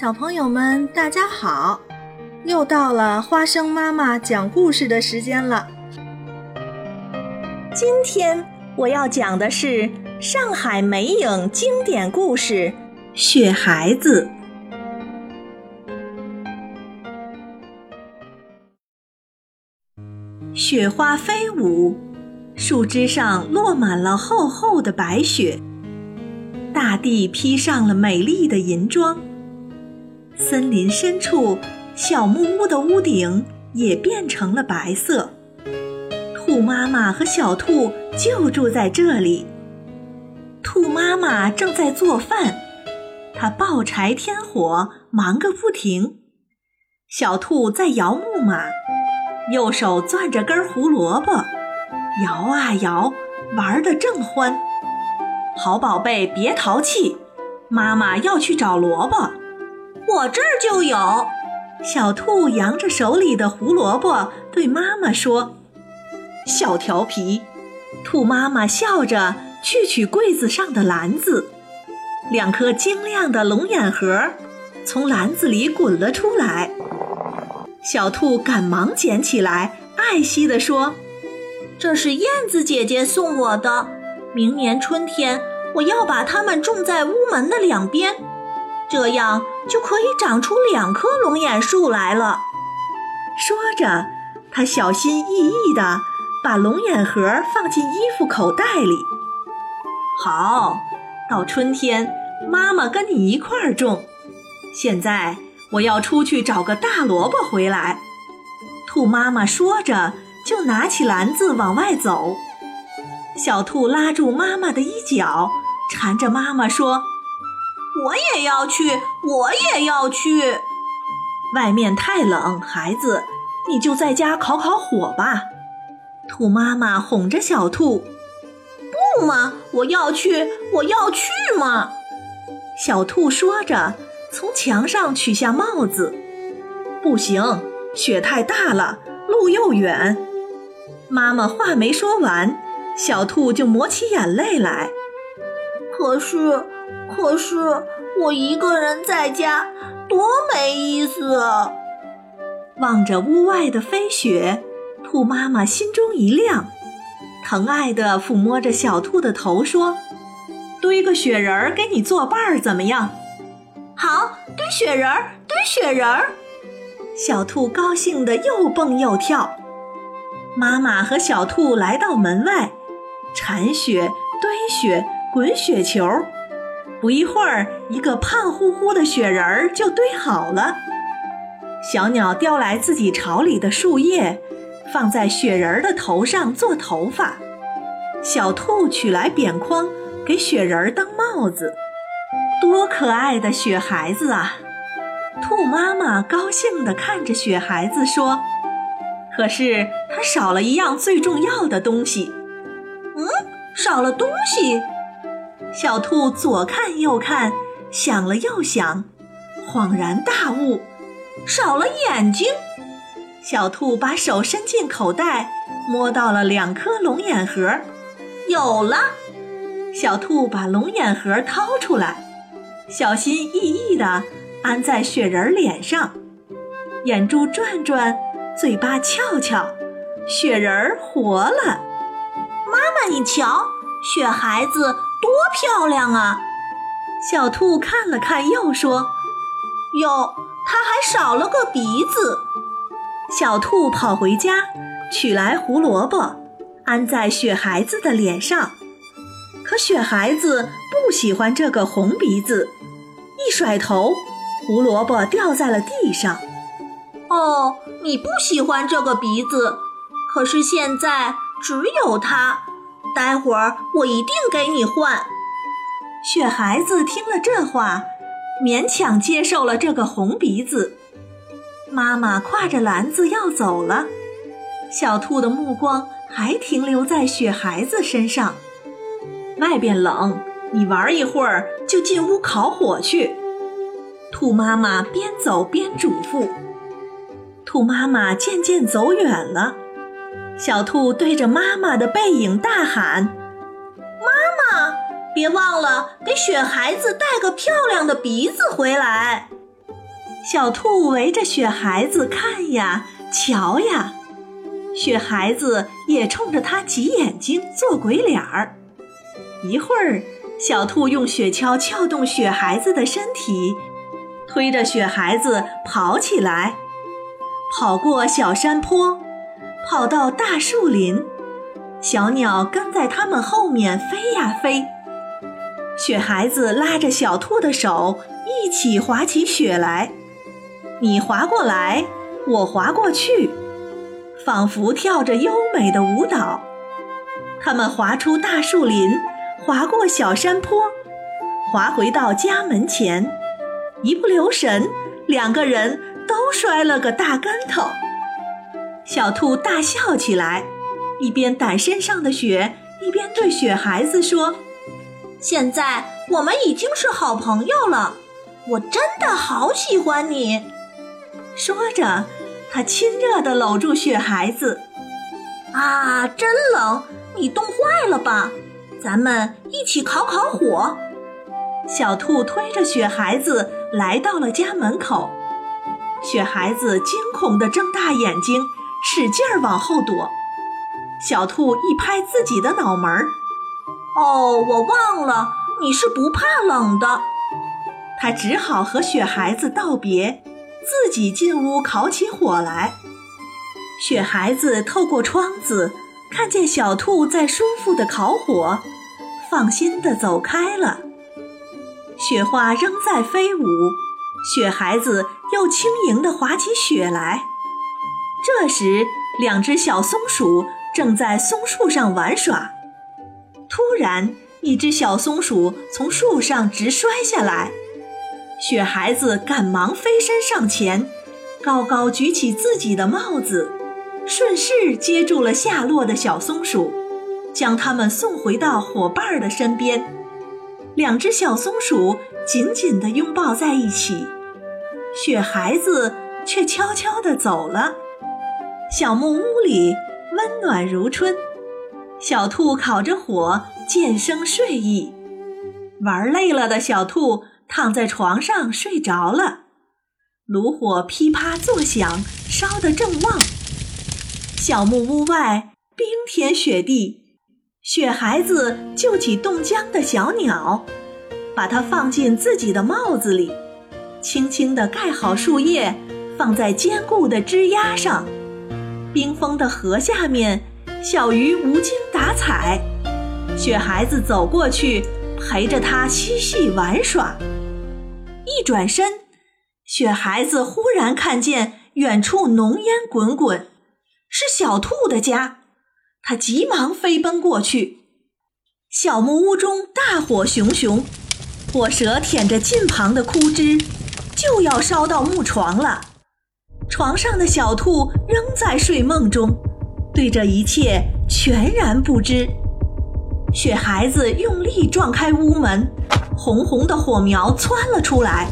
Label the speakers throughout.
Speaker 1: 小朋友们，大家好！又到了花生妈妈讲故事的时间了。
Speaker 2: 今天我要讲的是上海美影经典故事《雪孩子》。雪花飞舞，树枝上落满了厚厚的白雪，大地披上了美丽的银装。森林深处，小木屋的屋顶也变成了白色。兔妈妈和小兔就住在这里。兔妈妈正在做饭，它抱柴添火，忙个不停。小兔在摇木马，右手攥着根胡萝卜，摇啊摇，玩得正欢。好宝贝，别淘气，妈妈要去找萝卜。
Speaker 3: 我这儿就有，
Speaker 2: 小兔扬着手里的胡萝卜对妈妈说：“小调皮。”兔妈妈笑着去取柜子上的篮子，两颗晶亮的龙眼核从篮子里滚了出来。小兔赶忙捡起来，爱惜地说：“
Speaker 3: 这是燕子姐姐送我的，明年春天我要把它们种在屋门的两边。”这样就可以长出两棵龙眼树来了。
Speaker 2: 说着，他小心翼翼地把龙眼核放进衣服口袋里。好，到春天妈妈跟你一块儿种。现在我要出去找个大萝卜回来。兔妈妈说着，就拿起篮子往外走。小兔拉住妈妈的衣角，缠着妈妈说。
Speaker 3: 我也要去，我也要去。
Speaker 2: 外面太冷，孩子，你就在家烤烤火吧。兔妈妈哄着小兔。
Speaker 3: 不嘛，我要去，我要去嘛。
Speaker 2: 小兔说着，从墙上取下帽子。不行，雪太大了，路又远。妈妈话没说完，小兔就抹起眼泪来。
Speaker 3: 可是。可是我一个人在家多没意思。
Speaker 2: 望着屋外的飞雪，兔妈妈心中一亮，疼爱地抚摸着小兔的头，说：“堆个雪人儿给你作伴儿，怎么样？”“
Speaker 3: 好，堆雪人儿，堆雪人儿。”
Speaker 2: 小兔高兴地又蹦又跳。妈妈和小兔来到门外，铲雪、堆雪、滚雪球。不一会儿，一个胖乎乎的雪人儿就堆好了。小鸟叼来自己巢里的树叶，放在雪人儿的头上做头发。小兔取来扁筐，给雪人儿当帽子。多可爱的雪孩子啊！兔妈妈高兴地看着雪孩子说：“可是它少了一样最重要的东西。”“
Speaker 3: 嗯，少了东西。”
Speaker 2: 小兔左看右看，想了又想，恍然大悟，少了眼睛。小兔把手伸进口袋，摸到了两颗龙眼核，
Speaker 3: 有了。
Speaker 2: 小兔把龙眼核掏出来，小心翼翼地安在雪人脸上，眼珠转转，嘴巴翘翘，雪人活了。
Speaker 3: 妈妈，你瞧，雪孩子。多漂亮啊！
Speaker 2: 小兔看了看，又说：“
Speaker 3: 哟，它还少了个鼻子。”
Speaker 2: 小兔跑回家，取来胡萝卜，安在雪孩子的脸上。可雪孩子不喜欢这个红鼻子，一甩头，胡萝卜掉在了地上。
Speaker 3: 哦，你不喜欢这个鼻子，可是现在只有它。待会儿我一定给你换。
Speaker 2: 雪孩子听了这话，勉强接受了这个红鼻子。妈妈挎着篮子要走了，小兔的目光还停留在雪孩子身上。外边冷，你玩一会儿就进屋烤火去。兔妈妈边走边嘱咐。兔妈妈渐渐走远了。小兔对着妈妈的背影大喊：“
Speaker 3: 妈妈，别忘了给雪孩子带个漂亮的鼻子回来。”
Speaker 2: 小兔围着雪孩子看呀瞧呀，雪孩子也冲着它挤眼睛做鬼脸儿。一会儿，小兔用雪橇撬动雪孩子的身体，推着雪孩子跑起来，跑过小山坡，跑到大树林，小鸟跟在它们后面飞呀飞。雪孩子拉着小兔的手，一起滑起雪来。你滑过来，我滑过去，仿佛跳着优美的舞蹈。他们滑出大树林，滑过小山坡，滑回到家门前，一不留神，两个人都摔了个大跟头。小兔大笑起来，一边掸身上的雪，一边对雪孩子说：“
Speaker 3: 现在我们已经是好朋友了，我真的好喜欢你。”
Speaker 2: 说着，他亲热地搂住雪孩子。
Speaker 3: 啊，真冷！你冻坏了吧？咱们一起烤烤火。
Speaker 2: 小兔推着雪孩子来到了家门口。雪孩子惊恐地睁大眼睛，使劲儿往后躲。小兔一拍自己的脑门儿：“
Speaker 3: 哦，我忘了，你是不怕冷的。”
Speaker 2: 他只好和雪孩子道别。自己进屋烤起火来，雪孩子透过窗子看见小兔在舒服的烤火，放心的走开了。雪花仍在飞舞，雪孩子又轻盈地滑起雪来。这时，两只小松鼠正在松树上玩耍。突然，一只小松鼠从树上直摔下来。雪孩子赶忙飞身上前，高高举起自己的帽子，顺势接住了下落的小松鼠，将它们送回到伙伴的身边。两只小松鼠紧紧地拥抱在一起，雪孩子却悄悄地走了。小木屋里温暖如春，小兔烤着火，渐生睡意。玩累了的小兔。躺在床上睡着了，炉火噼啪作响，烧得正旺。小木屋外冰天雪地，雪孩子救起冻僵的小鸟，把它放进自己的帽子里，轻轻地盖好树叶，放在坚固的枝丫上。冰封的河下面，小鱼无精打采，雪孩子走过去，陪着它嬉戏玩耍。一转身，雪孩子忽然看见远处浓烟滚滚，是小兔的家。他急忙飞奔过去。小木屋中大火熊熊，火舌舔着近旁的枯枝，就要烧到木床了。床上的小兔仍在睡梦中，对这一切全然不知。雪孩子用力撞开屋门。红红的火苗窜了出来，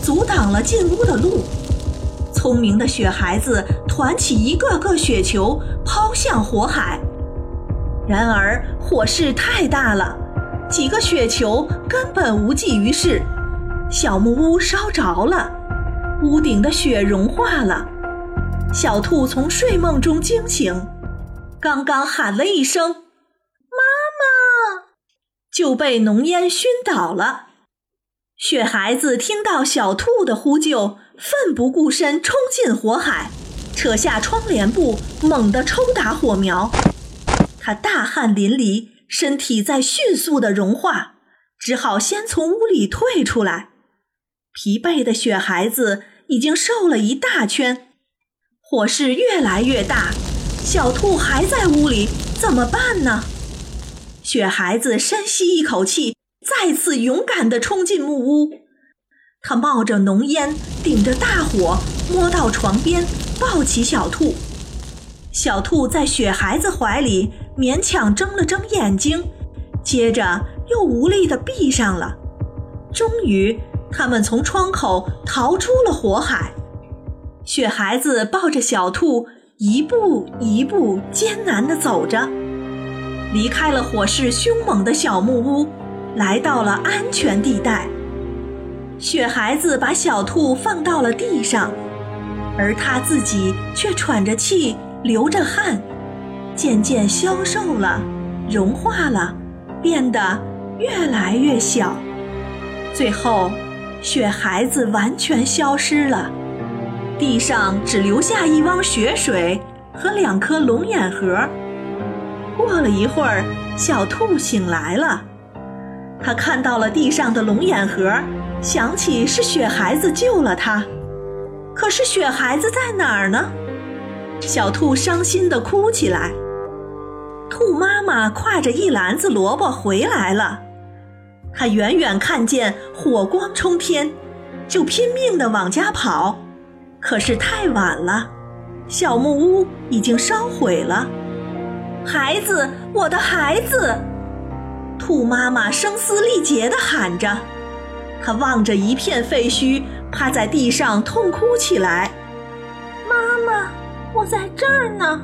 Speaker 2: 阻挡了进屋的路。聪明的雪孩子团起一个个雪球，抛向火海。然而火势太大了，几个雪球根本无济于事。小木屋烧着了，屋顶的雪融化了。小兔从睡梦中惊醒，刚刚喊了一声。妈妈就被浓烟熏倒了。雪孩子听到小兔的呼救，奋不顾身冲进火海，扯下窗帘布，猛地抽打火苗。他大汗淋漓，身体在迅速的融化，只好先从屋里退出来。疲惫的雪孩子已经瘦了一大圈，火势越来越大，小兔还在屋里，怎么办呢？雪孩子深吸一口气，再次勇敢地冲进木屋。他冒着浓烟，顶着大火，摸到床边，抱起小兔。小兔在雪孩子怀里勉强睁了睁眼睛，接着又无力地闭上了。终于，他们从窗口逃出了火海。雪孩子抱着小兔，一步一步艰难地走着。离开了火势凶猛的小木屋，来到了安全地带。雪孩子把小兔放到了地上，而他自己却喘着气，流着汗，渐渐消瘦了，融化了，变得越来越小。最后，雪孩子完全消失了，地上只留下一汪雪水和两颗龙眼核。过了一会儿，小兔醒来了，它看到了地上的龙眼核，想起是雪孩子救了它。可是雪孩子在哪儿呢？小兔伤心地哭起来。兔妈妈挎着一篮子萝卜回来了。他远远看见火光冲天，就拼命地往家跑，可是太晚了，小木屋已经烧毁了。孩子，我的孩子！兔妈妈声嘶力竭地喊着，她望着一片废墟，趴在地上痛哭起来。
Speaker 3: 妈妈，我在这儿呢。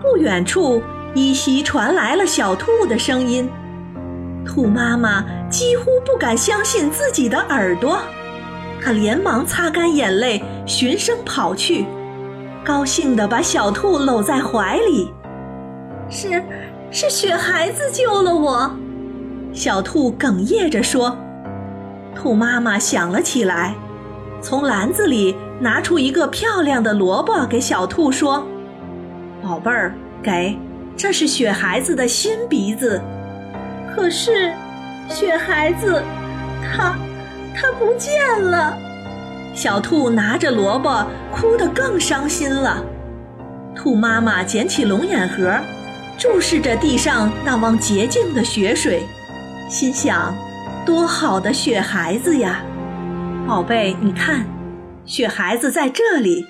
Speaker 2: 不远处依稀传来了小兔的声音。兔妈妈几乎不敢相信自己的耳朵，她连忙擦干眼泪，循声跑去，高兴地把小兔搂在怀里。
Speaker 3: 是，是雪孩子救了我。
Speaker 2: 小兔哽咽着说。兔妈妈想了起来，从篮子里拿出一个漂亮的萝卜给小兔说：“宝贝儿，给，这是雪孩子的新鼻子。”
Speaker 3: 可是，雪孩子，他，他不见了。
Speaker 2: 小兔拿着萝卜，哭得更伤心了。兔妈妈捡起龙眼核，注视着地上那汪洁净的雪水，心想：多好的雪孩子呀！宝贝，你看，雪孩子在这里，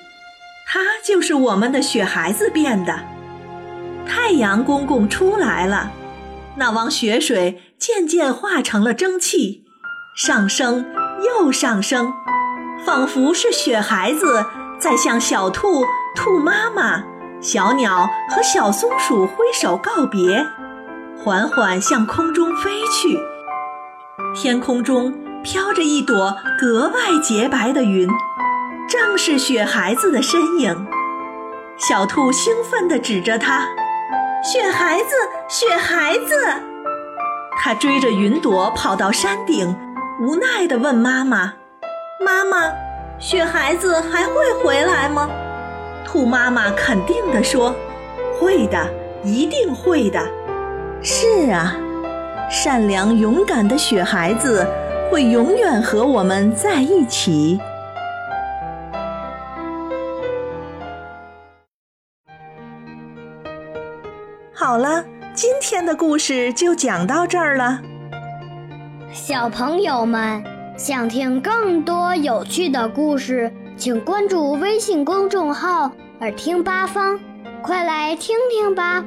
Speaker 2: 他就是我们的雪孩子变的。太阳公公出来了。那汪雪水渐渐化成了蒸汽，上升又上升，仿佛是雪孩子在向小兔、兔妈妈、小鸟和小松鼠挥手告别，缓缓向空中飞去。天空中飘着一朵格外洁白的云，正是雪孩子的身影。小兔兴奋地指着它。
Speaker 3: 雪孩子，雪孩子，
Speaker 2: 他追着云朵跑到山顶，无奈地问妈妈：“
Speaker 3: 妈妈，雪孩子还会回来吗？”
Speaker 2: 兔妈妈肯定地说：“会的，一定会的。”
Speaker 1: 是啊，善良勇敢的雪孩子会永远和我们在一起。好了，今天的故事就讲到这儿了。
Speaker 4: 小朋友们想听更多有趣的故事，请关注微信公众号“耳听八方”，快来听听吧。